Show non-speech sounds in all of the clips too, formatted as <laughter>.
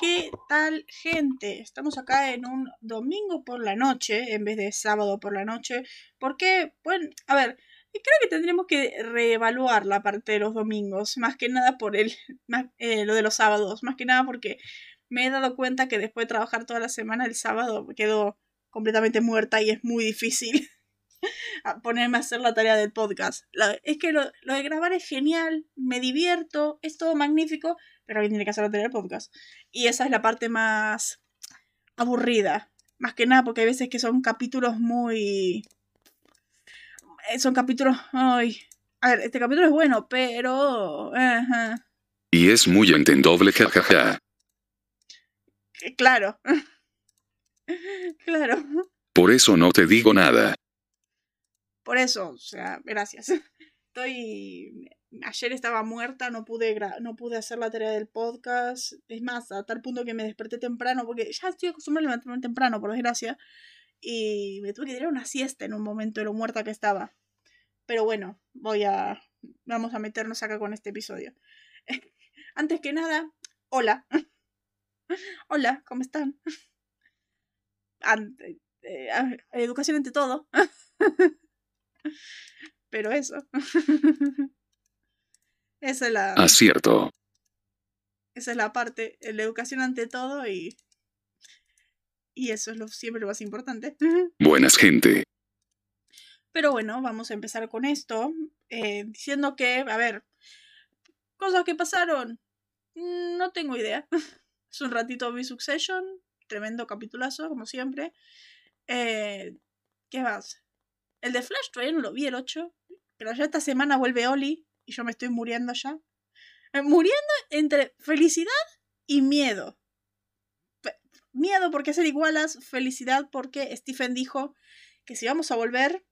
¿Qué tal, gente? Estamos acá en un domingo por la noche en vez de sábado por la noche. Porque, bueno, a ver, creo que tendríamos que reevaluar la parte de los domingos, más que nada por el, <laughs> eh, lo de los sábados, más que nada porque me he dado cuenta que después de trabajar toda la semana, el sábado quedo completamente muerta y es muy difícil <laughs> ponerme a hacer la tarea del podcast. es que lo, lo, de grabar es genial, me divierto, es todo magnífico, pero alguien tiene que hacer la tarea del podcast. Y esa es la parte más aburrida. Más que nada porque hay veces que son capítulos muy... Eh, son capítulos... Ay. A ver, este capítulo es bueno, pero... Y es muy entendible, jajaja. Claro. <laughs> claro. Por eso no te digo nada. Por eso, o sea, gracias. <laughs> Estoy ayer estaba muerta, no pude, no pude hacer la tarea del podcast. Es más, a tal punto que me desperté temprano, porque ya estoy acostumbrada a levantarme temprano, por desgracia. Y me tuve que tirar una siesta en un momento de lo muerta que estaba. Pero bueno, voy a. Vamos a meternos acá con este episodio. <laughs> Antes que nada, hola. <laughs> hola, ¿cómo están? Eh, educación ante todo. Pero eso. <laughs> Esa es la. Acierto. Esa es la parte. La educación ante todo y. Y eso es lo, siempre lo más importante. <laughs> Buenas gente. Pero bueno, vamos a empezar con esto. Eh, diciendo que, a ver, cosas que pasaron. Mm, no tengo idea. <laughs> Es un ratito vi Succession. Tremendo capitulazo, como siempre. Eh, ¿Qué más? El de Flash todavía no lo vi, el 8. Pero ya esta semana vuelve Oli y yo me estoy muriendo ya. Eh, muriendo entre felicidad y miedo. miedo porque ser igualas, felicidad porque Stephen dijo que si vamos a volver,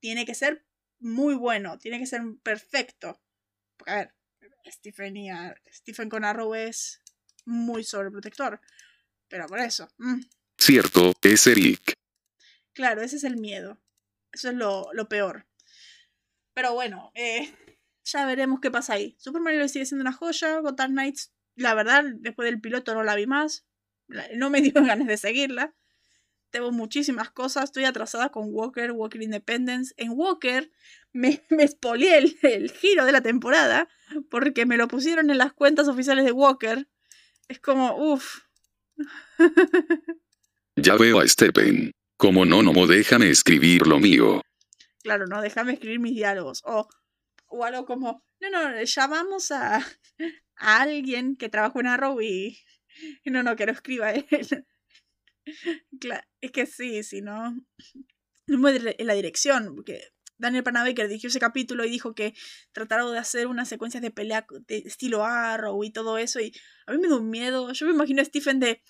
tiene que ser muy bueno, tiene que ser perfecto. a ver, Stephen, y Stephen con Arrow es muy sobreprotector. Pero por eso. Mm. Cierto, es Eric. Claro, ese es el miedo. Eso es lo, lo peor. Pero bueno, eh, ya veremos qué pasa ahí. Super Mario sigue siendo una joya. Gotham Knights, la verdad, después del piloto no la vi más. No me <laughs> dio ganas de seguirla. Tengo muchísimas cosas. Estoy atrasada con Walker, Walker Independence. En Walker me, <laughs> me el, el, giro de la temporada porque me lo pusieron en las cuentas oficiales de Walker. Es como, uff. <laughs> ya veo a Stephen. Como no, no, déjame escribir lo mío. Claro, no, déjame escribir mis diálogos. O o algo como, no, no, llamamos a, a alguien que trabajó en Arrow y, no, no, que lo escriba él. <laughs> es que sí, si no, no en la dirección, porque Daniel Panabaker dirigió ese capítulo y dijo que trataron de hacer unas secuencias de pelea de estilo Arrow y todo eso, y a mí me da un miedo. Yo me imagino a Stephen de,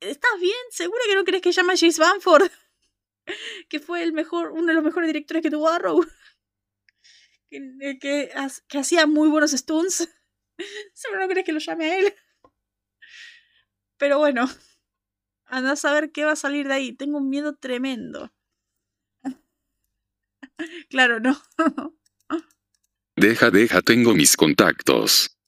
¿estás bien? ¿Seguro que no crees que llama James Banford? <laughs> que fue el mejor, uno de los mejores directores que tuvo Arrow <laughs> que, que, hacía muy buenos stunts. <laughs> Seguro no crees que lo llame a él. Pero bueno, anda a saber qué va a salir de ahí. Tengo un miedo tremendo. claro, no. deja, deja, tengo mis contactos.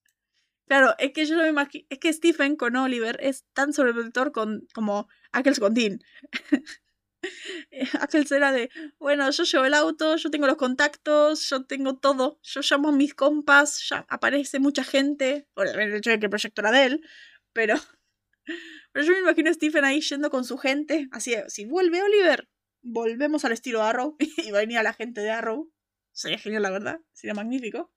Claro, es que yo me imagino. Es que Stephen con Oliver es tan sobreprotector con, como Ackles con Dean. <laughs> Aquel será de, bueno, yo llevo el auto, yo tengo los contactos, yo tengo todo, yo llamo a mis compas, ya aparece mucha gente, por el hecho de que el proyecto era de él, pero, <laughs> pero yo me imagino a Stephen ahí yendo con su gente, así, si vuelve Oliver, volvemos al estilo Arrow <laughs> y va a venir la gente de Arrow, sería genial la verdad, sería magnífico,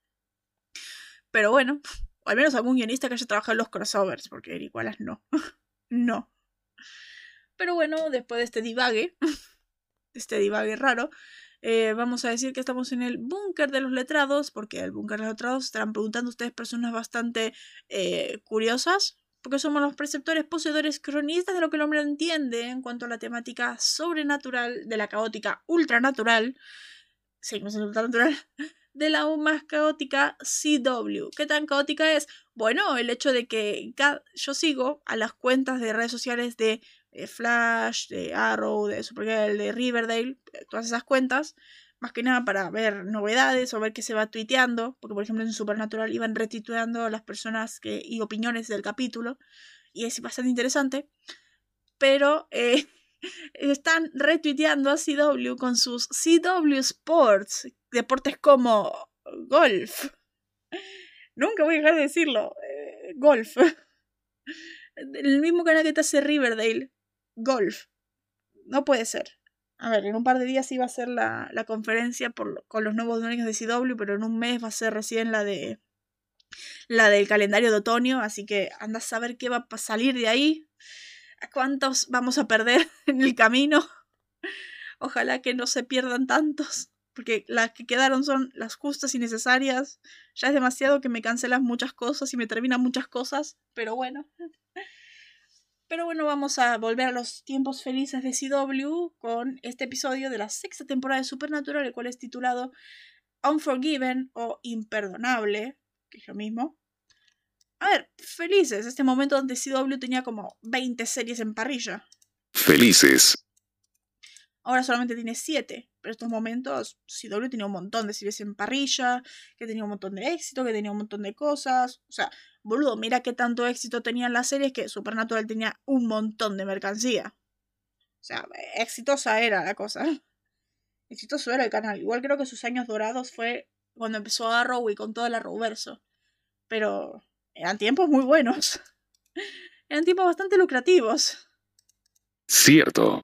pero bueno, o al menos algún guionista que haya trabajado en los crossovers, porque igualas no, <laughs> no. Pero bueno, después de este divague, <laughs> este divague raro, eh, vamos a decir que estamos en el búnker de los letrados, porque el búnker de los letrados estarán preguntando ustedes personas bastante eh, curiosas, porque somos los preceptores, poseedores, cronistas de lo que el hombre entiende en cuanto a la temática sobrenatural, de la caótica ultranatural, seguimos en ultranatural, de la más caótica CW. ¿Qué tan caótica es? Bueno, el hecho de que yo sigo a las cuentas de redes sociales de de Flash, de Arrow, de Supergirl, de Riverdale, eh, todas esas cuentas, más que nada para ver novedades o ver qué se va tuiteando, porque por ejemplo en Supernatural iban retituando las personas que, y opiniones del capítulo, y es bastante interesante, pero eh, están retuiteando a CW con sus CW Sports, deportes como golf. Nunca voy a dejar de decirlo, eh, golf. El mismo canal que te hace Riverdale, golf. No puede ser. A ver, en un par de días iba a ser la, la conferencia por, con los nuevos dueños de CW, pero en un mes va a ser recién la de la del calendario de otoño, así que anda a saber qué va a salir de ahí, cuántos vamos a perder <laughs> en el camino. Ojalá que no se pierdan tantos, porque las que quedaron son las justas y necesarias. Ya es demasiado que me cancelan muchas cosas y me terminan muchas cosas, pero bueno. <laughs> Pero bueno, vamos a volver a los tiempos felices de CW con este episodio de la sexta temporada de Supernatural, el cual es titulado Unforgiven o Imperdonable, que es lo mismo. A ver, felices, este momento donde CW tenía como 20 series en parrilla. Felices. Ahora solamente tiene 7, pero estos momentos CW tenía un montón de series en parrilla, que tenía un montón de éxito, que tenía un montón de cosas. O sea, boludo, mira qué tanto éxito tenían las series que Supernatural tenía un montón de mercancía. O sea, exitosa era la cosa. <laughs> Exitoso era el canal. Igual creo que sus años dorados fue cuando empezó Arrow y con todo el Arrowverso. Pero eran tiempos muy buenos. <laughs> Eran tiempos bastante lucrativos. Cierto.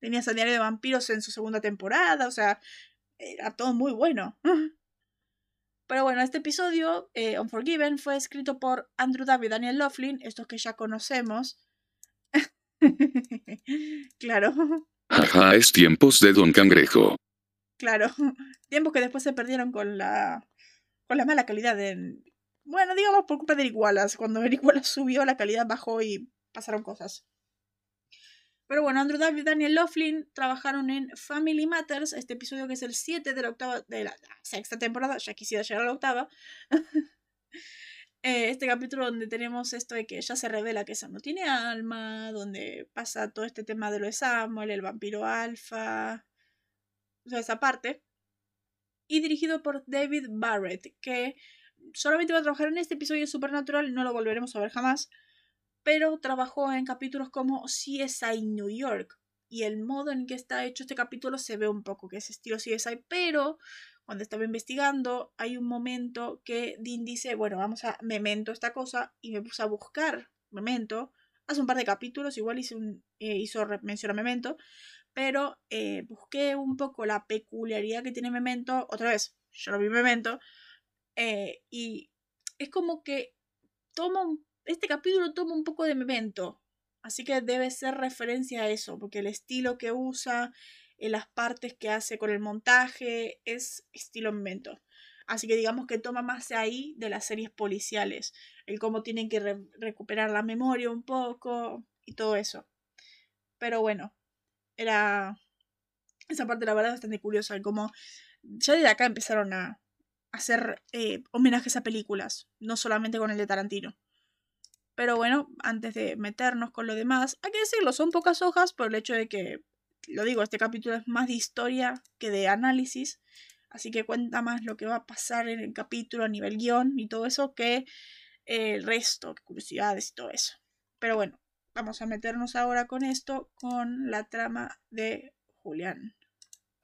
Tenías el diario de vampiros en su segunda temporada, o sea, era todo muy bueno. <laughs> Pero bueno, este episodio, eh, Unforgiven, fue escrito por Andrew David y Daniel Laughlin, estos que ya conocemos. <laughs> claro. Ajá, es tiempos de Don Cangrejo. Claro. Tiempos que después se perdieron con la, con la mala calidad de... Bueno, digamos por culpa de Eric Wallace. Cuando Eric Wallace <laughs> subió, la calidad bajó y pasaron cosas. Pero bueno, Andrew David y Daniel Laughlin trabajaron en Family Matters, este episodio que es el 7 de la octava, de la sexta temporada, ya quisiera llegar a la octava. <laughs> Eh, este capítulo donde tenemos esto de que ya se revela que Sam no tiene alma, donde pasa todo este tema de lo de Samuel, el vampiro alfa, o sea, esa parte. Y dirigido por David Barrett, que solamente va a trabajar en este episodio de Supernatural, no lo volveremos a ver jamás, pero trabajó en capítulos como CSI New York. Y el modo en que está hecho este capítulo se ve un poco que es estilo CSI, pero cuando estaba investigando hay un momento que Dean dice, bueno, vamos a memento esta cosa, y me puse a buscar memento. Hace un par de capítulos, igual hice un, eh, hizo mención a memento, pero eh, busqué un poco la peculiaridad que tiene Memento, otra vez, yo lo vi Memento, eh, y es como que toma este capítulo toma un poco de Memento, así que debe ser referencia a eso, porque el estilo que usa, en las partes que hace con el montaje, es estilo Memento. Así que digamos que toma más de ahí de las series policiales, el cómo tienen que recuperar la memoria un poco y todo eso. Pero bueno, era esa parte la verdad bastante curiosa, como ya desde acá empezaron a hacer eh, homenajes a películas, no solamente con el de Tarantino. Pero bueno, antes de meternos con lo demás, hay que decirlo, son pocas hojas por el hecho de que, lo digo, este capítulo es más de historia que de análisis, así que cuenta más lo que va a pasar en el capítulo a nivel guion y todo eso que el resto, curiosidades y todo eso. Pero bueno, Vamos a meternos ahora con esto, con la trama de Julián.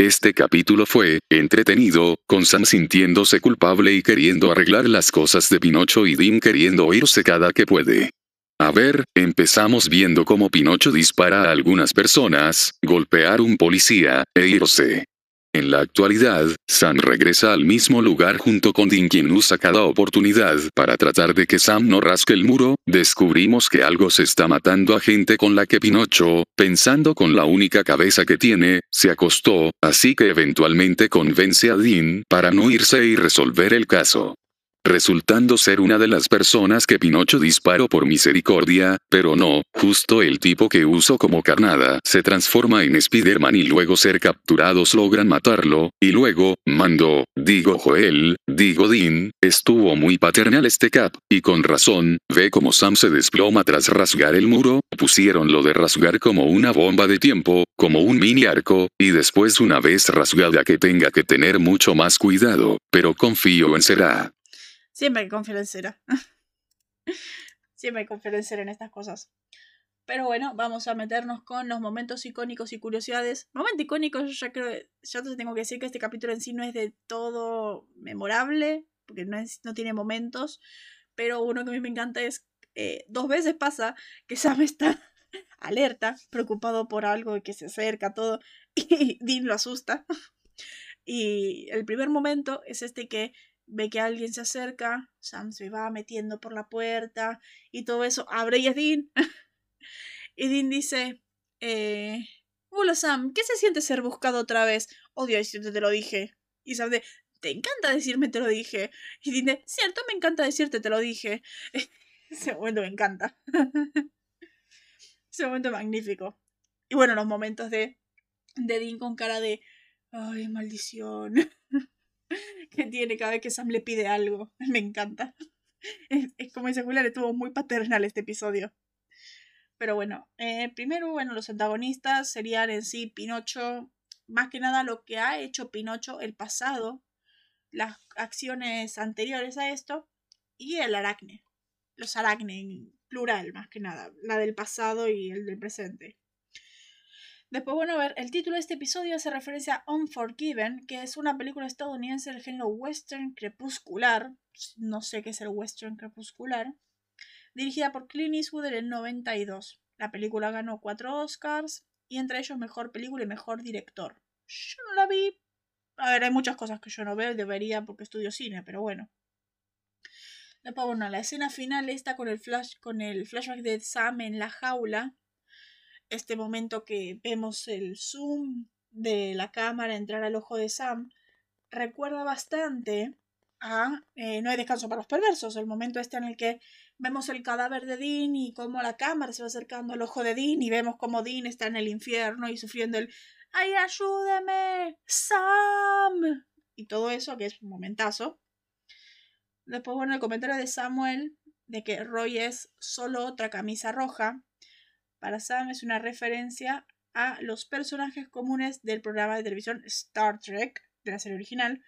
Este capítulo fue entretenido, con Sam sintiéndose culpable y queriendo arreglar las cosas de Pinocho y Dean queriendo irse cada que puede. A ver, empezamos viendo cómo Pinocho dispara a algunas personas, golpear un policía, e irse. En la actualidad, Sam regresa al mismo lugar junto con Dean quien usa cada oportunidad para tratar de que Sam no rasque el muro, descubrimos que algo se está matando a gente con la que Pinocho, pensando con la única cabeza que tiene, se acostó, así que eventualmente convence a Dean para no irse y resolver el caso resultando ser una de las personas que Pinocho disparó por misericordia, pero no, justo el tipo que usó como carnada se transforma en Spider-Man y luego ser capturados logran matarlo, y luego, Mando, digo Joel, digo Dean, estuvo muy paternal este cap, y con razón, ve como Sam se desploma tras rasgar el muro, pusieron lo de rasgar como una bomba de tiempo, como un mini arco, y después una vez rasgada que tenga que tener mucho más cuidado, pero confío en será. Siempre hay que confiar en Cera. <laughs> Siempre hay conferencia en estas cosas. Pero bueno, vamos a meternos con los momentos icónicos y curiosidades. Momento icónico, yo ya creo, te tengo que decir que este capítulo en sí no es de todo memorable, porque no, es, no tiene momentos, pero uno que a mí me encanta es, eh, dos veces pasa que <laughs> Sam está alerta, preocupado por algo que se acerca, todo, <laughs> y Dean lo asusta. Y el primer momento es este que ve que alguien se acerca, Sam se va metiendo por la puerta y todo eso, abre y es Dean. <laughs> y Dean dice, eh, hola Sam, ¿qué se siente ser buscado otra vez? Odio decirte te lo dije. Y Sam de, te encanta decirme te lo dije. Y Dean de, cierto, me encanta decirte te lo dije. <laughs> Ese momento me encanta. <laughs> Ese momento magnífico. Y bueno, los momentos de, de Dean con cara de, ay, maldición. <laughs> que tiene cada vez que Sam le pide algo. <laughs> Me encanta. Es, como dice Julia, le tuvo muy paternal este episodio. Pero bueno, eh, primero, bueno, los antagonistas serían en sí Pinocho, más que nada lo que ha hecho Pinocho el pasado, las acciones anteriores a esto, y el aracne. Los aracne en plural, más que nada, la del pasado y el del presente. Después, bueno, a ver, el título de este episodio hace referencia a Unforgiven, que es una película estadounidense del género western crepuscular. No sé qué es el western crepuscular. Dirigida por Clint Eastwood en el 92. La película ganó cuatro Oscars y entre ellos mejor película y mejor director. Yo no la vi. A ver, hay muchas cosas que yo no veo debería porque estudio cine, pero bueno. Después, bueno, la escena final está con el, flash, con el flashback de Sam en la jaula este momento que vemos el zoom de la cámara entrar al ojo de Sam recuerda bastante a eh, No hay descanso para los perversos, el momento este en el que vemos el cadáver de Dean y cómo la cámara se va acercando al ojo de Dean y vemos cómo Dean está en el infierno y sufriendo el ¡Ay, ayúdeme! ¡Sam! Y todo eso, que es un momentazo. Después, bueno, el comentario de Samuel de que Roy es solo otra camisa roja para Sam es una referencia a los personajes comunes del programa de televisión Star Trek, de la serie original,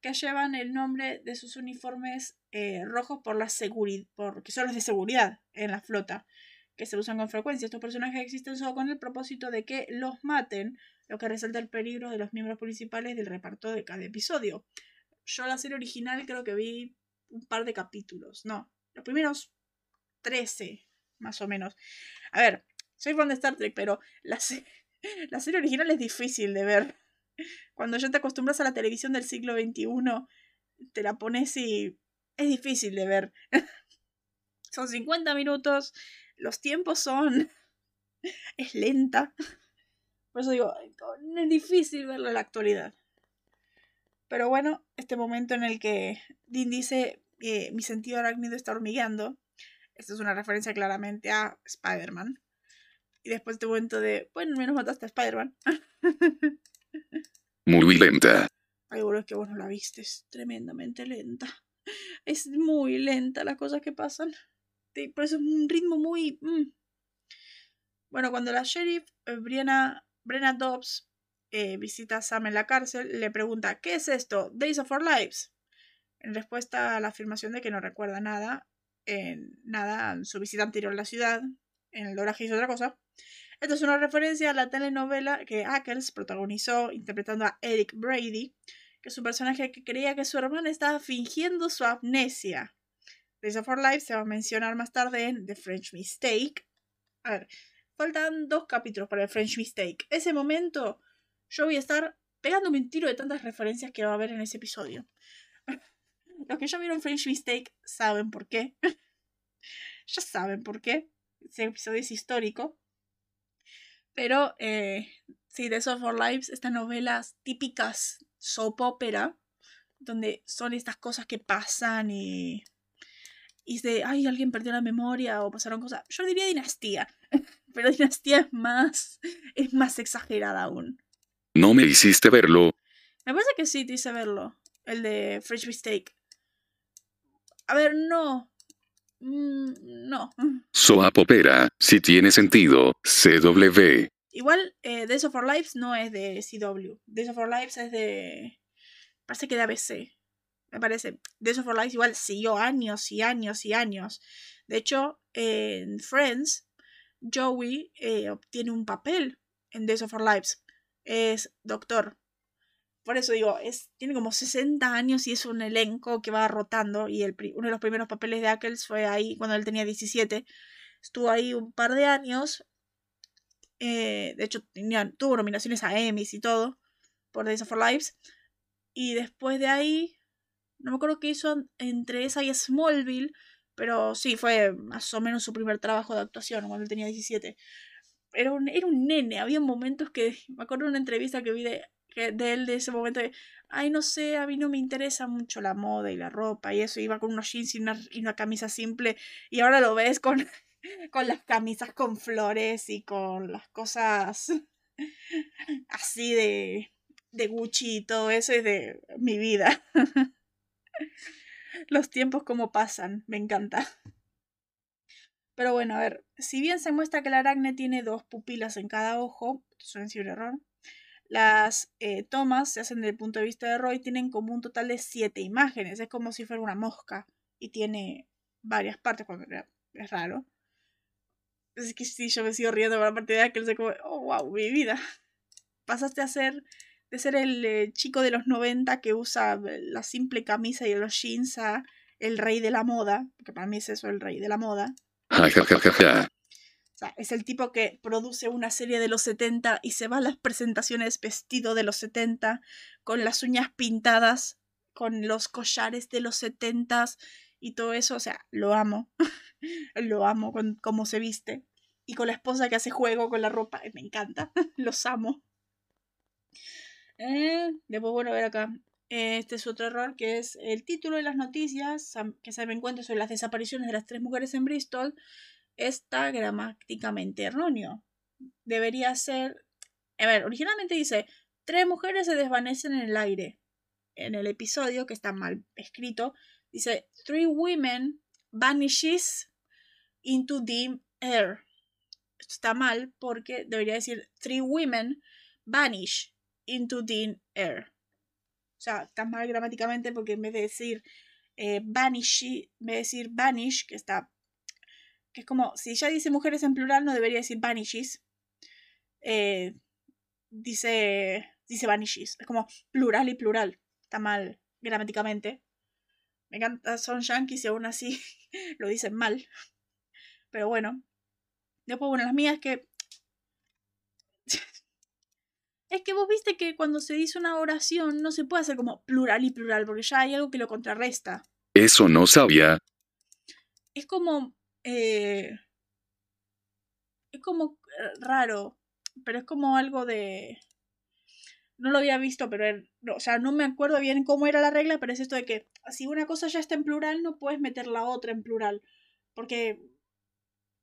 que llevan el nombre de sus uniformes eh, rojos por la seguridad, porque son los de seguridad en la flota, que se usan con frecuencia. Estos personajes existen solo con el propósito de que los maten, lo que resalta el peligro de los miembros principales del reparto de cada episodio. Yo la serie original creo que vi un par de capítulos, no, los primeros 13 más o menos. A ver, soy fan de Star Trek, pero la, <laughs> la serie original es difícil de ver. Cuando ya te acostumbras a la televisión del siglo XXI, te la pones y es difícil de ver. <laughs> son 50 minutos, los tiempos son... <laughs> es lenta. Por eso digo, es difícil verlo en la actualidad. Pero bueno, este momento en el que Dean dice eh, mi sentido arácnido está hormigueando esta es una referencia claramente a Spider-Man. Y después de momento de, bueno, menos mataste a Spider-Man. <laughs> Muy lenta. Es que vos no la viste, es tremendamente lenta. Es muy lenta las cosas que pasan. Por eso es un ritmo muy... Mm. Bueno, cuando la sheriff eh, Brianna, Brenna Dobbs eh, visita a Sam en la cárcel, le pregunta, ¿qué es esto? Days of Our Lives. En respuesta a la afirmación de que no recuerda nada, en nada, su visita anterior a la ciudad, en el doblaje hizo otra cosa. Esto es una referencia a la telenovela que Ackles protagonizó interpretando a Eric Brady, que es un personaje que creía que su hermana estaba fingiendo su amnesia. Days of Our Life se va a mencionar más tarde en The French Mistake. A ver, faltan dos capítulos para el French Mistake. Ese momento yo voy a estar pegándome un tiro de tantas referencias que va a haber en ese episodio. Los que ya vieron French Mistake saben por qué. <laughs> ya saben por qué. Ese episodio es histórico. Pero, eh, sí, The Soft for Lives, estas novelas típicas soap opera, donde son estas cosas que pasan y. Y de, ay, alguien perdió la memoria o pasaron cosas. Yo diría dinastía. <laughs> Pero dinastía es más. Es más exagerada aún. No me hiciste verlo. Me parece que sí te hice verlo. El de French Mistake. A ver, no. Mm, no. Soap opera, si tiene sentido, CW. Igual, eh, Days of Our Lives no es de CW. Days of Our Lives es de. Parece que de ABC. Me parece. Days of Our Lives igual siguió años y años y años De hecho, en Friends, Joey eh, obtiene un papel en Days of Our Lives. Es doctor. Por eso digo, es, tiene como 60 años y es un elenco que va rotando. Y el, uno de los primeros papeles de Ackles fue ahí cuando él tenía 17. Estuvo ahí un par de años. Eh, de hecho, tenía, tuvo nominaciones a Emmys y todo por Days of Our Lives. Y después de ahí, no me acuerdo qué hizo entre esa y Smallville, pero sí, fue más o menos su primer trabajo de actuación cuando él tenía 17. Era un, era un nene, había momentos que, me acuerdo de una entrevista que vi de, de él de ese momento de, ay, no sé, a mí no me interesa mucho la moda y la ropa y eso, iba con unos jeans y una, y una camisa simple y ahora lo ves con, <laughs> con las camisas con flores y con las cosas <laughs> así de, de Gucci y todo eso es de mi vida. <laughs> Los tiempos como pasan, me encanta. Pero bueno, a ver, si bien se muestra que el aracne tiene dos pupilas en cada ojo, eso es un error, las eh, tomas se hacen desde el punto de vista de Roy, tienen como un total de siete imágenes, es como si fuera una mosca y tiene varias partes, cuando es raro. Es que sí, yo me sigo riendo por la parte de aquel, como, oh, wow, mi vida. <laughs> Pasaste a ser de ser el eh, chico de los 90 que usa la simple camisa y los jeans a el rey de la moda, porque para mí es eso el rey de la moda. <laughs> es el tipo que produce una serie de los 70 y se va a las presentaciones vestido de los 70, con las uñas pintadas, con los collares de los 70 y todo eso. O sea, lo amo. <laughs> lo amo con cómo se viste. Y con la esposa que hace juego con la ropa. Me encanta. <laughs> Los amo. Eh, después, bueno, ver acá. Este es otro error que es el título de las noticias que se me encuentra sobre las desapariciones de las tres mujeres en Bristol está gramáticamente erróneo. Debería ser. A ver, originalmente dice: Tres mujeres se desvanecen en el aire. En el episodio, que está mal escrito, dice: Three women vanishes into dim air. Esto está mal porque debería decir: Three women vanish into thin air. O sea, está mal gramáticamente porque en vez de decir eh, en vez de decir vanish, que está. Que es como. Si ya dice mujeres en plural, no debería decir vanishes. Eh, dice. dice vanishes. Es como plural y plural. Está mal gramáticamente. Me encanta, son yankees y aún así <laughs> lo dicen mal. Pero bueno. Después, bueno, las mías que <laughs> es que vos viste que cuando se dice una oración no se puede hacer como plural y plural, porque ya hay algo que lo contrarresta. Eso no sabía. Es como. Eh, es como eh, raro, pero es como algo de. No lo había visto, pero. o sea, no me acuerdo bien cómo era la regla, pero es esto de que si una cosa ya está en plural, no puedes meter la otra en plural. Porque.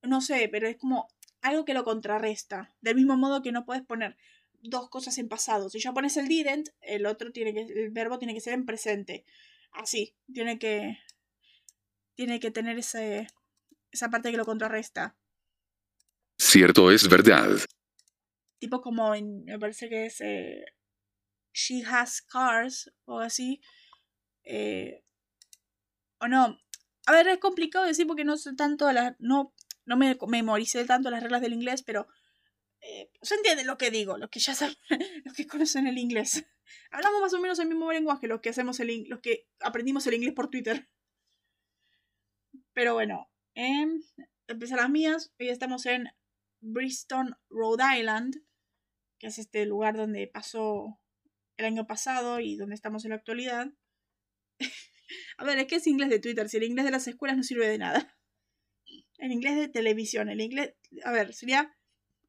No sé, pero es como algo que lo contrarresta. Del mismo modo que no puedes poner dos cosas en pasado. Si ya pones el didn't, el otro tiene que, el verbo tiene que ser en presente. Así, tiene que, tiene que tener ese, esa parte que lo contrarresta. Cierto es verdad. Tipo como en, me parece que es eh, She has cars o así. Eh, o no. A ver, es complicado decir porque no sé tanto las, no, no me memoricé tanto las reglas del inglés, pero eh, se entiende lo que digo, los que ya saben, <laughs> los que conocen el inglés. Hablamos más o menos el mismo lenguaje, los que hacemos el los que aprendimos el inglés por Twitter. Pero bueno, eh, empecé las mías. Hoy estamos en Bristol, Rhode Island, que es este lugar donde pasó el año pasado y donde estamos en la actualidad. <laughs> A ver, es que es inglés de Twitter, si el inglés de las escuelas no sirve de nada. El inglés de televisión, el inglés, a ver, sería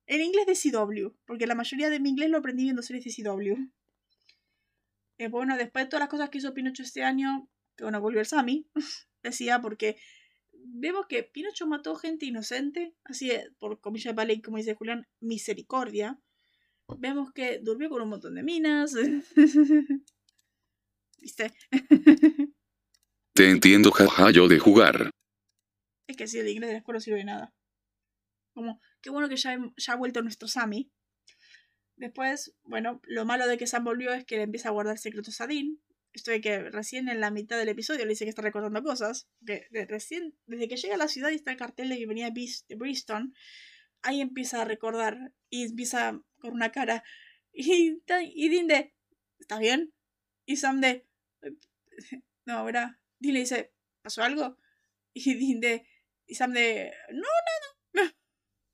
el inglés de CW, porque la mayoría de mi inglés lo aprendí viendo series de CW. Eh, bueno, después de todas las cosas que hizo Pinocho este año, que bueno, volvió el Sami, <laughs> decía, porque vemos que Pinocho mató gente inocente, así por comillas de ley, como dice Julián, misericordia. Vemos que durmió con un montón de minas. <laughs> ¿Viste? <laughs> Te entiendo, jaja, yo de jugar. Es que si el inglés de la escuela no sirve de nada. Como, qué bueno que ya, ya ha vuelto nuestro Sammy. Después, bueno, lo malo de que Sam volvió es que le empieza a guardar secretos a Dean. Esto de que recién en la mitad del episodio le dice que está recordando cosas. Que recién, desde que llega a la ciudad y está el cartel de venía de Bristol, ahí empieza a recordar y empieza con una cara. Y, y Dean de, ¿estás bien? Y Sam de, <laughs> no, ahora. Dean le dice, ¿pasó algo? Y Dean de, y Sam de, no, nada.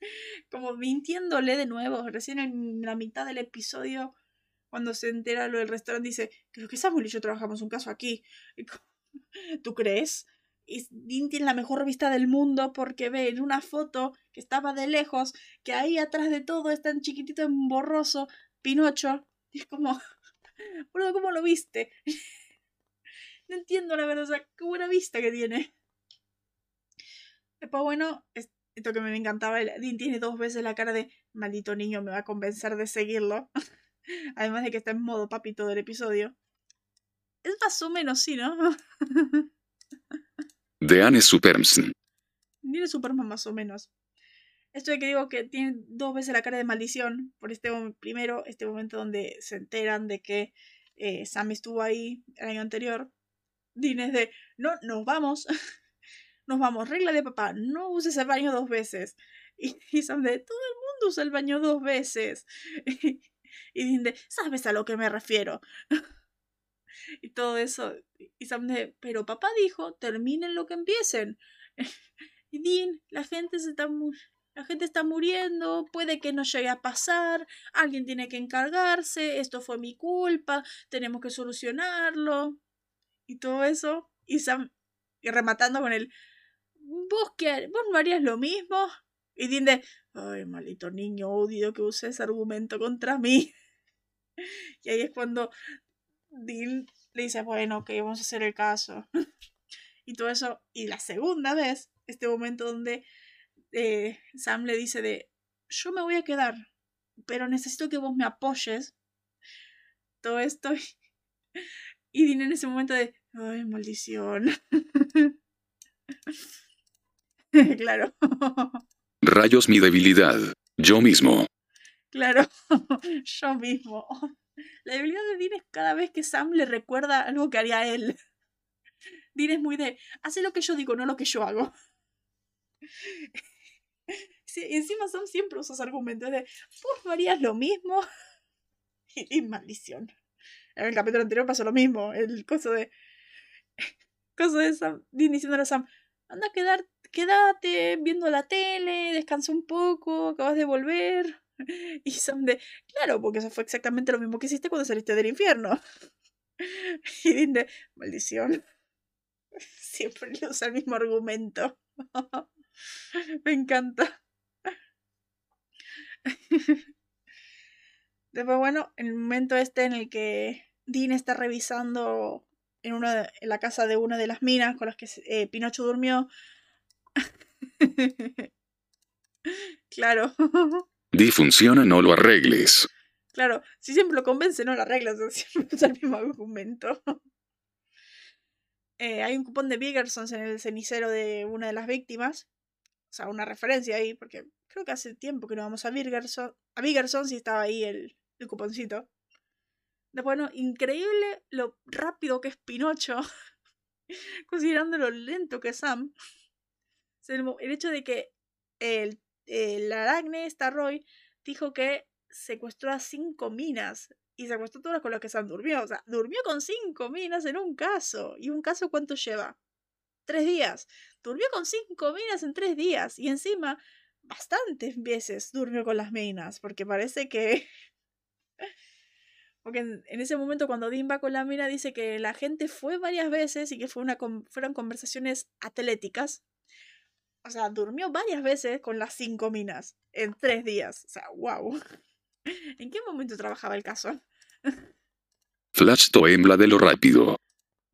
<laughs> Como mintiéndole de nuevo. Recién en la mitad del episodio cuando se entera lo del restaurante, dice, creo que Samuel y yo trabajamos un caso aquí. <laughs> ¿Tú crees? Y Dean tiene la mejor vista del mundo porque ve en una foto que estaba de lejos que ahí atrás de todo está en chiquitito, en borroso, Pinocho. Y es como, <laughs> ¿cómo lo viste? <laughs> no entiendo la verdad, o sea, qué buena vista que tiene. Después, bueno, esto que me encantaba, Dean tiene dos veces la cara de, maldito niño, me va a convencer de seguirlo. Además de que está en modo papi todo el episodio. Es más o menos, sí, ¿no? de Anne Supermsen. Tiene Superman más o menos. Esto de que digo que tiene dos veces la cara de maldición por este primero, este momento donde se enteran de que eh, Sam estuvo ahí el año anterior. Dean es de, no, nos vamos, <laughs> nos vamos, regla de papá, no uses el baño dos veces. Y, y Sam de, todo el mundo usa el baño dos veces. <laughs> Y dice, ¿sabes a lo que me refiero? <laughs> y todo eso. Y Sam de, pero papá dijo, terminen lo que empiecen. <laughs> y Dean, la gente se está la gente está muriendo, puede que no llegue a pasar, alguien tiene que encargarse, esto fue mi culpa, tenemos que solucionarlo. Y todo eso. Y Sam, y rematando con el, ¿vos qué, vos no harías lo mismo? Y de, ay, maldito niño, odio que use ese argumento contra mí. <laughs> Y ahí es cuando Dean le dice, bueno, ok, vamos a hacer el caso. <laughs> y todo eso. Y la segunda vez, este momento donde eh, Sam le dice de, yo me voy a quedar, pero necesito que vos me apoyes. Todo esto. Y Dean en ese momento de, ay, maldición. <laughs> claro. Rayos mi debilidad. Yo mismo. Claro, <laughs> yo mismo. La debilidad de Dean es cada vez que Sam le recuerda algo que haría él. Dean es muy de, hace lo que yo digo, no lo que yo hago. Sí, encima Sam siempre usa argumentos de, vos no harías lo mismo. Y, maldición. En el capítulo anterior pasó lo mismo. El coso de. <laughs> Coso de Sam. Dean diciéndole a Sam, anda a quedar, quédate viendo la tele, descansa un poco, acabas de volver. <laughs> Y Sam de, claro, porque eso fue exactamente lo mismo que hiciste cuando saliste del infierno. <laughs> Y Dean maldición. <laughs> Siempre le usa el mismo argumento. Me encanta. Después, bueno, el momento este en el que Dean está revisando en, una, en la casa de una de las minas con las que eh, Pinocho durmió. <laughs> claro. Di funciona, no lo arregles. Claro, si siempre lo convence, no lo arreglas, <laughs> siempre es el mismo argumento. Eh, hay un cupón de Biggersons en el cenicero de una de las víctimas. O sea, una referencia ahí, porque creo que hace tiempo que no vamos a Biggerson. A Biggerson si estaba ahí el, el cuponcito. Bueno, increíble lo rápido que es Pinocho. <laughs> considerando lo lento que es Sam. El, hecho de que el el Aragne, Starroy, dijo que secuestró a cinco minas y secuestró todas con las que Sam durmió. O sea, durmió con cinco minas en un caso. ¿Y un caso cuánto lleva? Tres días. Durmió con cinco minas en tres días. Y encima, bastantes veces durmió con las minas. Porque parece que. <laughs> Porque en, ese momento, cuando Dean va con la mina, dice que la gente fue varias veces y que fue una, fueron conversaciones atléticas. O sea, durmió varias veces con las cinco minas en tres días. O sea, wow. <laughs> ¿En qué momento trabajaba el caso? Flash toembla de lo rápido.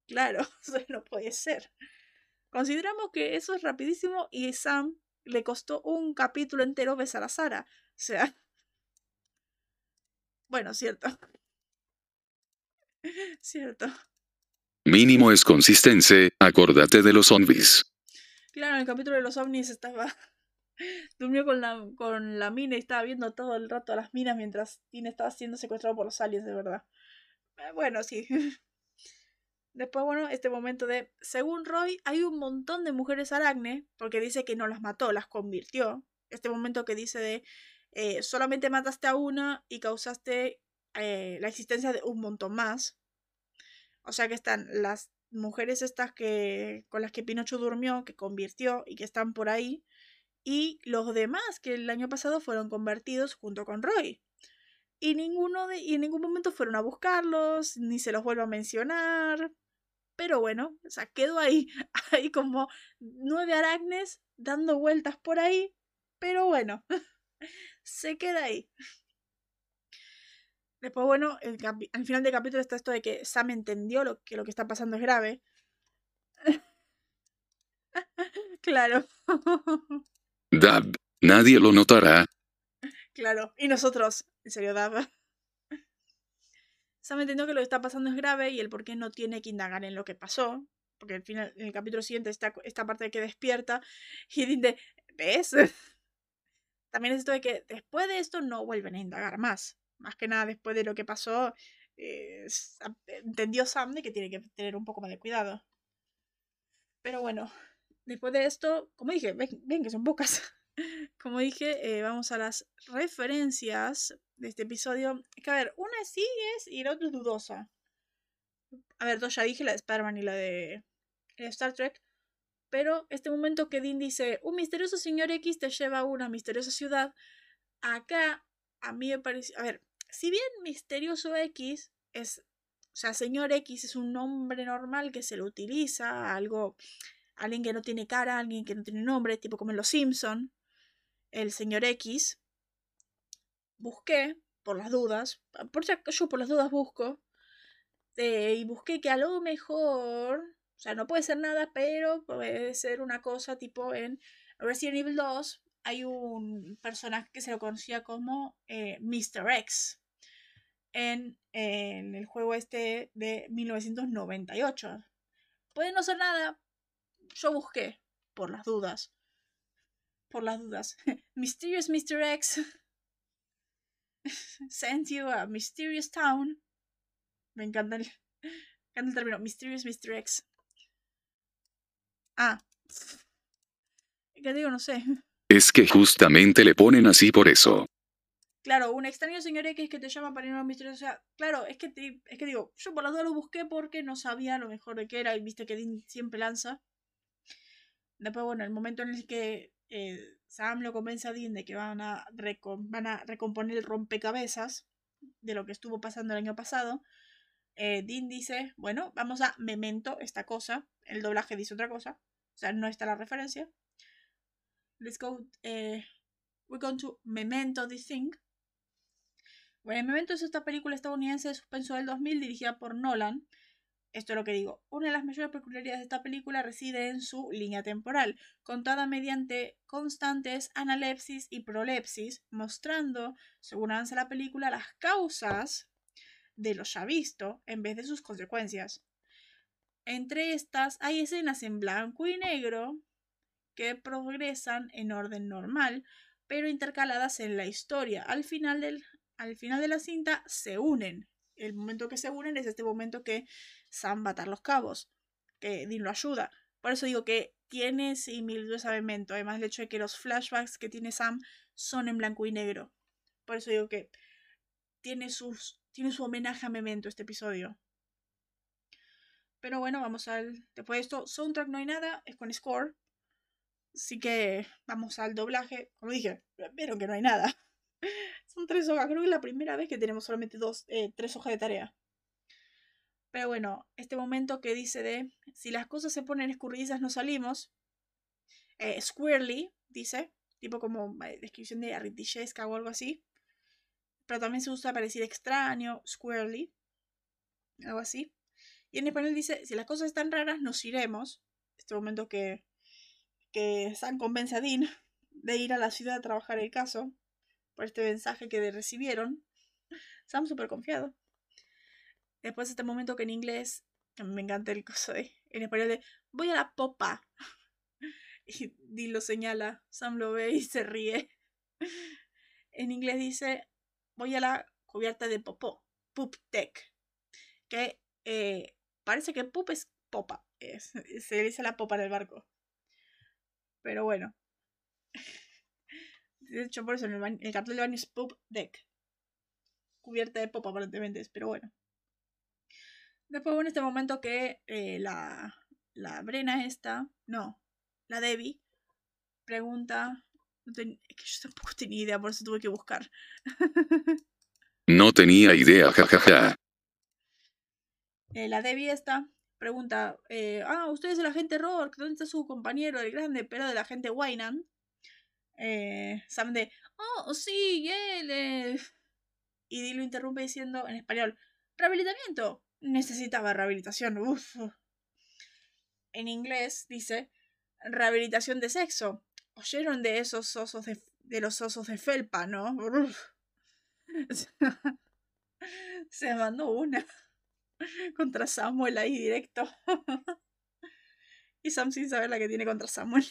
Claro, <laughs> eso no puede ser. Consideramos que eso es rapidísimo y Sam le costó un capítulo entero besar a Sara. O sea. <laughs> Bueno, cierto. cierto. Mínimo es consistencia, acordate de los zombies. Claro, en el capítulo de los ovnis estaba. <laughs> Durmió con la, con la mina y estaba viendo todo el rato a las minas mientras Tina estaba siendo secuestrado por los aliens, de verdad. Eh, bueno, sí. <laughs> Después, bueno, este momento de, según Roy, hay un montón de mujeres aracne, porque dice que no las mató, las convirtió. Este momento que dice de, eh, solamente mataste a una y causaste eh, la existencia de un montón más. O sea que están las mujeres estas que con las que Pinocho durmió, que convirtió y que están por ahí, y los demás que el año pasado fueron convertidos junto con Roy. Y ninguno de, y en ningún momento fueron a buscarlos, ni se los vuelvo a mencionar. Pero bueno, o sea, quedó ahí, <laughs> hay como nueve aracnes dando vueltas por ahí. Pero bueno, <laughs> se queda ahí. Después, bueno, el al final del capítulo está esto de que Sam entendió lo que lo que está pasando es grave. <laughs> claro. Dab, nadie lo notará. Claro, y nosotros, en serio, Dab. Sam entendió que lo que está pasando es grave y el por qué no tiene que indagar en lo que pasó. Porque al final, en el capítulo siguiente está esta parte de que despierta y dice, ¿ves? <laughs> También es esto de que después de esto no vuelven a indagar más más que nada después de lo que pasó, eh, entendió Sam de que tiene que tener un poco más de cuidado. Pero bueno, después de esto, como dije, ven, que son pocas. <laughs> Como dije, eh, vamos a las referencias de este episodio. Es que, a ver, una sí es y la otra es dudosa. A ver, dos ya dije, la de Spider-Man y la de Star Trek. Pero este momento que Dean dice, un misterioso señor X te lleva a una misteriosa ciudad. Acá, a mí me parece... A ver, si bien Misterioso X es, o sea, señor X es un nombre normal que se lo utiliza algo, alguien que no tiene cara, alguien que no tiene nombre, tipo como en Los Simpson, el señor X, busqué por las dudas, por yo por las dudas busco, eh, y busqué que a lo mejor, o sea, no puede ser nada, pero puede ser una cosa tipo en Resident Evil 2 hay un personaje que se lo conocía como eh, Mr. X en, el juego este de 1998. Puede no ser nada. Yo busqué, por las dudas. Por las dudas. <laughs> Mysterious Mr. X <laughs> sent you a mysterious town. Me encanta el, <laughs> me encanta el término. Mysterious Mr. X. Ah. ¿Qué digo? No sé. Es que justamente le ponen así por eso. Claro, un extraño señor X que te llama para ir a un misterio. O sea, claro, es que, es que digo, yo por las dudas lo busqué porque no sabía lo mejor de qué era y viste que Dean siempre lanza. Después, bueno, el momento en el que eh, Sam lo convence a Dean de que van a, van a recomponer el rompecabezas de lo que estuvo pasando el año pasado, eh, Dean dice, bueno, vamos a memento esta cosa. El doblaje dice otra cosa. O sea, no está la referencia. Let's go. Eh, we're going to memento this thing. Bueno, el momento es esta película estadounidense de suspenso del 2000 dirigida por Nolan. Esto es lo que digo. Una de las mayores peculiaridades de esta película reside en su línea temporal, contada mediante constantes analepsis y prolepsis, mostrando, según avanza la película, las causas de lo ya visto en vez de sus consecuencias. Entre estas hay escenas en blanco y negro que progresan en orden normal, pero intercaladas en la historia. Al final del al final de la cinta se unen. El momento que se unen es este momento que Sam va a atar los cabos, que Dean lo ayuda. Por eso digo que tiene similitud a Memento. Además, el hecho de que los flashbacks que tiene Sam son en blanco y negro. Por eso digo que tiene, tiene su homenaje a Memento este episodio. Pero bueno, vamos al. Después de esto, soundtrack no hay nada, es con score. Así que vamos al doblaje. Como dije, vieron que no hay nada. Son tres hojas. Creo que es la primera vez que tenemos solamente dos, eh, tres hojas de tarea. Pero bueno, este momento que dice de si las cosas se ponen escurridizas no salimos. Eh, dice. Tipo como eh, descripción de arritillesca o algo así. Pero también se usa para decir extraño, squarely. Algo así. Y en español dice, si las cosas están raras, nos iremos. Este momento que, que Sam convence a Dean de ir a la ciudad a trabajar el caso por este mensaje que recibieron. Sam súper confiado. Después este momento que en inglés, me encanta el coso de, en español de, voy a la popa. <laughs> Y Dean lo señala, Sam lo ve y se ríe. En inglés dice, voy a la cubierta de popó, poop deck. Que eh, parece que poop es popa. Es, se dice la popa del barco. Pero bueno. De hecho, por eso en el, el cartel de baño es poop deck. Cubierta de popa, aparentemente, pero bueno. Después, en este momento que eh, la, la Brena esta, no, la Debbie, pregunta, es que yo tampoco tenía idea, por eso tuve que buscar. <laughs> no tenía idea, jajaja. Eh, la Debbie esta pregunta, eh, ah, usted es el agente Rourke, ¿dónde está su compañero, el grande pero del agente Waynan? Eh, Sam de, oh, sí, él. Y Dee lo interrumpe diciendo en español, rehabilitamiento. Necesitaba rehabilitación. En inglés dice, rehabilitación de sexo. Oyeron de esos osos de, de los osos de felpa, ¿no? <laughs> Se mandó una <laughs> contra Samuel ahí directo. <laughs> y Sam sin saber la que tiene contra Samuel.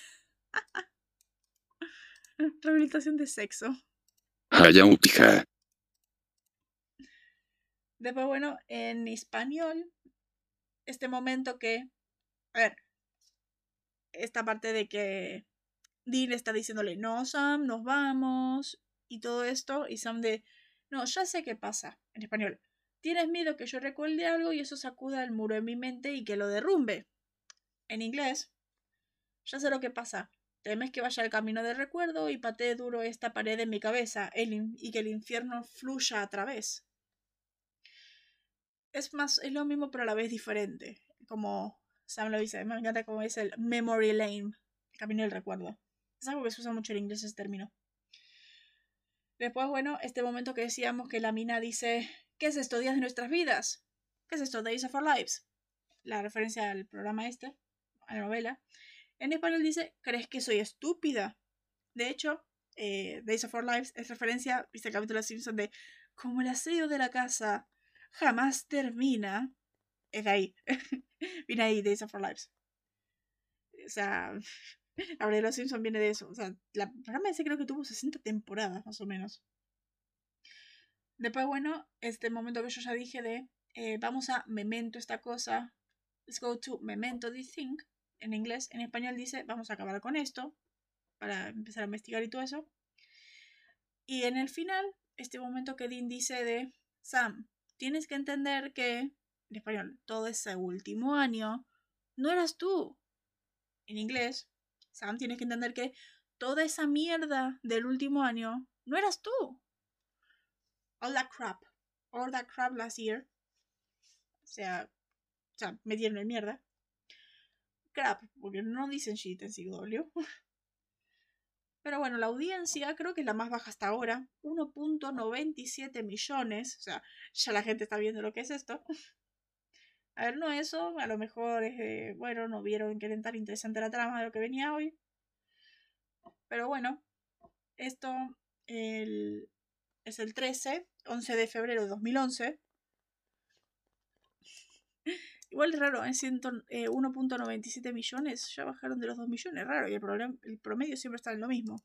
<laughs> Rehabilitación de sexo. Después, bueno, en español, este momento que. A ver. Esta parte de que Dean está diciéndole, no, Sam, nos vamos. Y todo esto. Y Sam de, no, ya sé qué pasa. En español. Tienes miedo que yo recuerde algo y eso sacuda el muro en mi mente y que lo derrumbe. En inglés. Ya sé lo que pasa. Temes que vaya al camino del recuerdo y patee duro esta pared en mi cabeza y que el infierno fluya a través. Es más, es lo mismo pero a la vez diferente. Como Sam lo dice, me encanta como es el memory lane, el camino del recuerdo. Es algo que se usa mucho en inglés ese término. Después, bueno, este momento que decíamos que la mina dice, ¿qué es esto? Días de nuestras vidas. ¿Qué es esto? Days of Our Lives. La referencia al programa este, a la novela. En español dice, ¿crees que soy estúpida? De hecho, eh, Days of Our Lives es referencia, viste el capítulo de Simpson de como el asedio de la casa jamás termina. Es de ahí. <laughs> viene ahí Days of Our Lives. O sea, <laughs> la los Simpsons viene de eso. O sea, la programa ese creo que tuvo 60 temporadas, más o menos. Después, bueno, este momento que yo ya dije de eh, vamos a memento esta cosa. Let's go to memento this thing en inglés, en español dice, vamos a acabar con esto, para empezar a investigar y todo eso. Y en el final, este momento que Dean dice de, Sam, tienes que entender que, en español, todo ese último año, no eras tú. En inglés, Sam, tienes que entender que toda esa mierda del último año, no eras tú. All that crap. All that crap last year. O sea, o sea, me dieron en mierda crap, porque no dicen shit en CW. <laughs> Pero bueno, la audiencia creo que es la más baja hasta ahora, 1.97 millones, o sea, ya la gente está viendo lo que es esto. <laughs> A ver, no eso, a lo mejor es, bueno, no vieron que era tan interesante la trama de lo que venía hoy. Pero bueno, esto es el 13, 11 de febrero de 2011. Igual es raro, en 1.97 eh, millones ya bajaron de los 2 millones, raro, y el, problema, el promedio siempre está en lo mismo.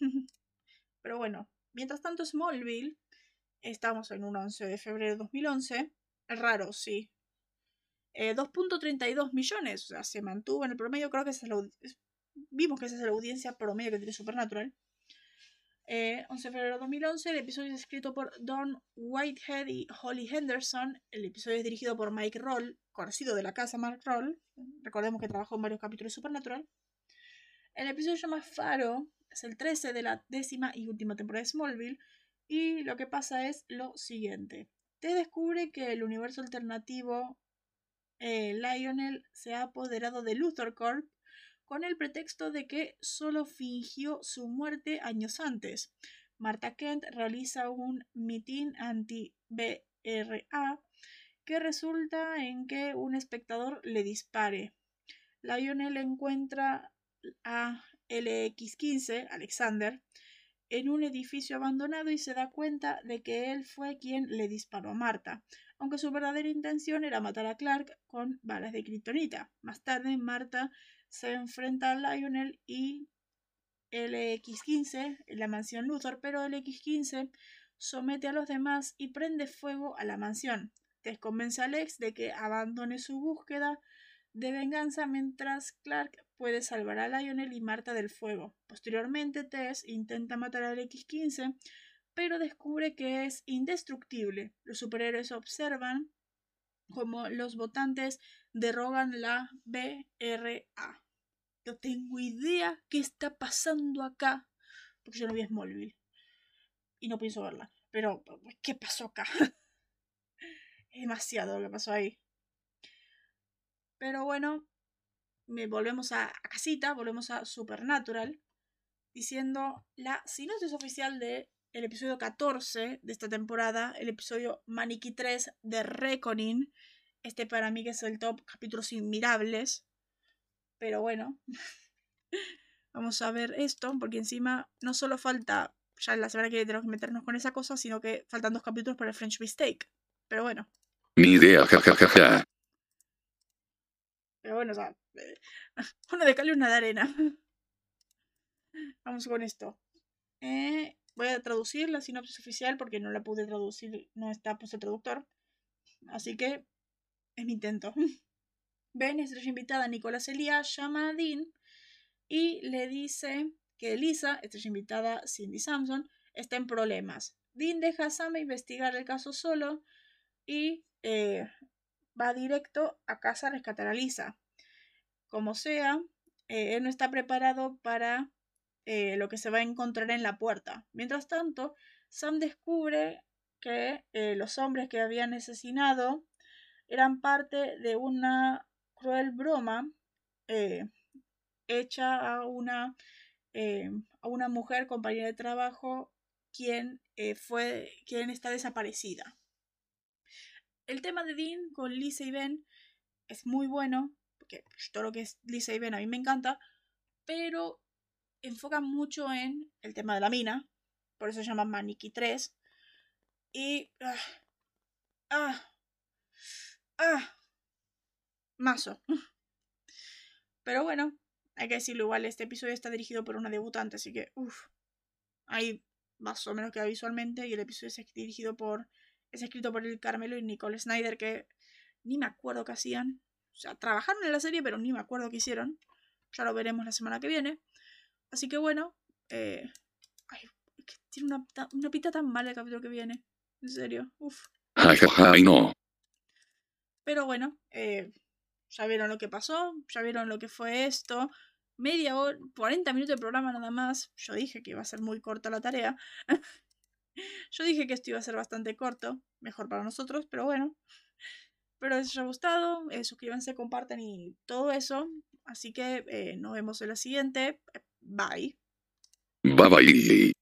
<laughs> Pero bueno, mientras tanto Smallville, estamos en un 11 de febrero de 2011, es raro, sí. 2.32 eh, millones, o sea, se mantuvo en el promedio, creo que esa es la, vimos que esa es la audiencia promedio que tiene Supernatural. 11 eh, de febrero de 2011. El episodio es escrito por Don Whitehead y Holly Henderson. El episodio es dirigido por Mike Roll, conocido de la casa Mark Roll. Recordemos que trabajó en varios capítulos de Supernatural. El episodio se llama Faro. Es el 13 de la décima y última temporada de Smallville. Y lo que pasa es lo siguiente. Te descubre que el universo alternativo eh, Lionel se ha apoderado de Luthor Corp con el pretexto de que solo fingió su muerte años antes. Marta Kent realiza un mitin anti-BRA que resulta en que un espectador le dispare. Lionel encuentra a LX-15, Alexander, en un edificio abandonado y se da cuenta de que él fue quien le disparó a Marta, aunque su verdadera intención era matar a Clark con balas de kriptonita. Más tarde, Marta se enfrenta a Lionel y LX-15 en la mansión Luthor, pero LX-15 somete a los demás y prende fuego a la mansión. Tess convence a Lex de que abandone su búsqueda de venganza mientras Clark puede salvar a Lionel y Marta del fuego. Posteriormente, Tess intenta matar al X-15, pero descubre que es indestructible. Los superhéroes observan como los votantes derrogan la BRA. No tengo idea qué está pasando acá, porque yo no vi Smallville y no pienso verla. Pero, ¿qué pasó acá? <laughs> es demasiado lo que pasó ahí. Pero bueno, volvemos a, casita, volvemos a Supernatural, diciendo la sinopsis oficial de el episodio 14 de esta temporada, el episodio Maniki 3 de Reckoning. Este para mí que es el top capítulos inmirables. Pero bueno, <laughs> vamos a ver esto, porque encima no solo falta, ya la semana que viene tenemos que meternos con esa cosa, sino que faltan dos capítulos para el French Mistake. Pero bueno. Ni idea, jajajaja. Pero bueno, o sea, eh, <laughs> una de cal y una de arena. <laughs> Vamos con esto. Eh, voy a traducir la sinopsis oficial porque no la pude traducir, no está puesto el traductor. Así que es mi intento. Ben, estrella invitada Nicolás Elías, llama a Dean y le dice que Lisa, estrella invitada Cindy Samson, está en problemas. Dean deja a Sam investigar el caso solo y eh, va directo a casa a rescatar a Lisa. Como sea, eh, él no está preparado para eh, lo que se va a encontrar en la puerta. Mientras tanto, Sam descubre que los hombres que habían asesinado eran parte de una cruel broma hecha a una, a una mujer compañera de trabajo quien fue quien está desaparecida. El tema de Dean con Lisa y Ben es muy bueno, porque pues, todo lo que es Lisa y Ben a mí me encanta, pero enfoca mucho en el tema de la mina, por eso se llama Maniki 3. Y. Ah, ah, ah, mazo. Pero bueno, hay que decirlo igual, este episodio está dirigido por una debutante, así que, uff, ahí más o menos queda visualmente y el episodio es dirigido por es escrito por el Carmelo y Nicole Snyder, que ni me acuerdo qué hacían. O sea, trabajaron en la serie, pero ni me acuerdo qué hicieron. Ya lo veremos la semana que viene. Así que bueno, eh, ay, que tiene una, una pita tan mala el capítulo que viene. En serio, uff. Ay, no. Pero bueno, eh, ya vieron lo que pasó, ya vieron lo que fue esto. Media hora, 40 minutos de programa nada más. Yo dije que iba a ser muy corta la tarea. <laughs> Yo dije que esto iba a ser bastante corto, mejor para nosotros, pero bueno. Espero les haya gustado, eh, suscríbanse, compartan y todo eso. Así que eh, nos vemos en la siguiente. Bye. Bye bye.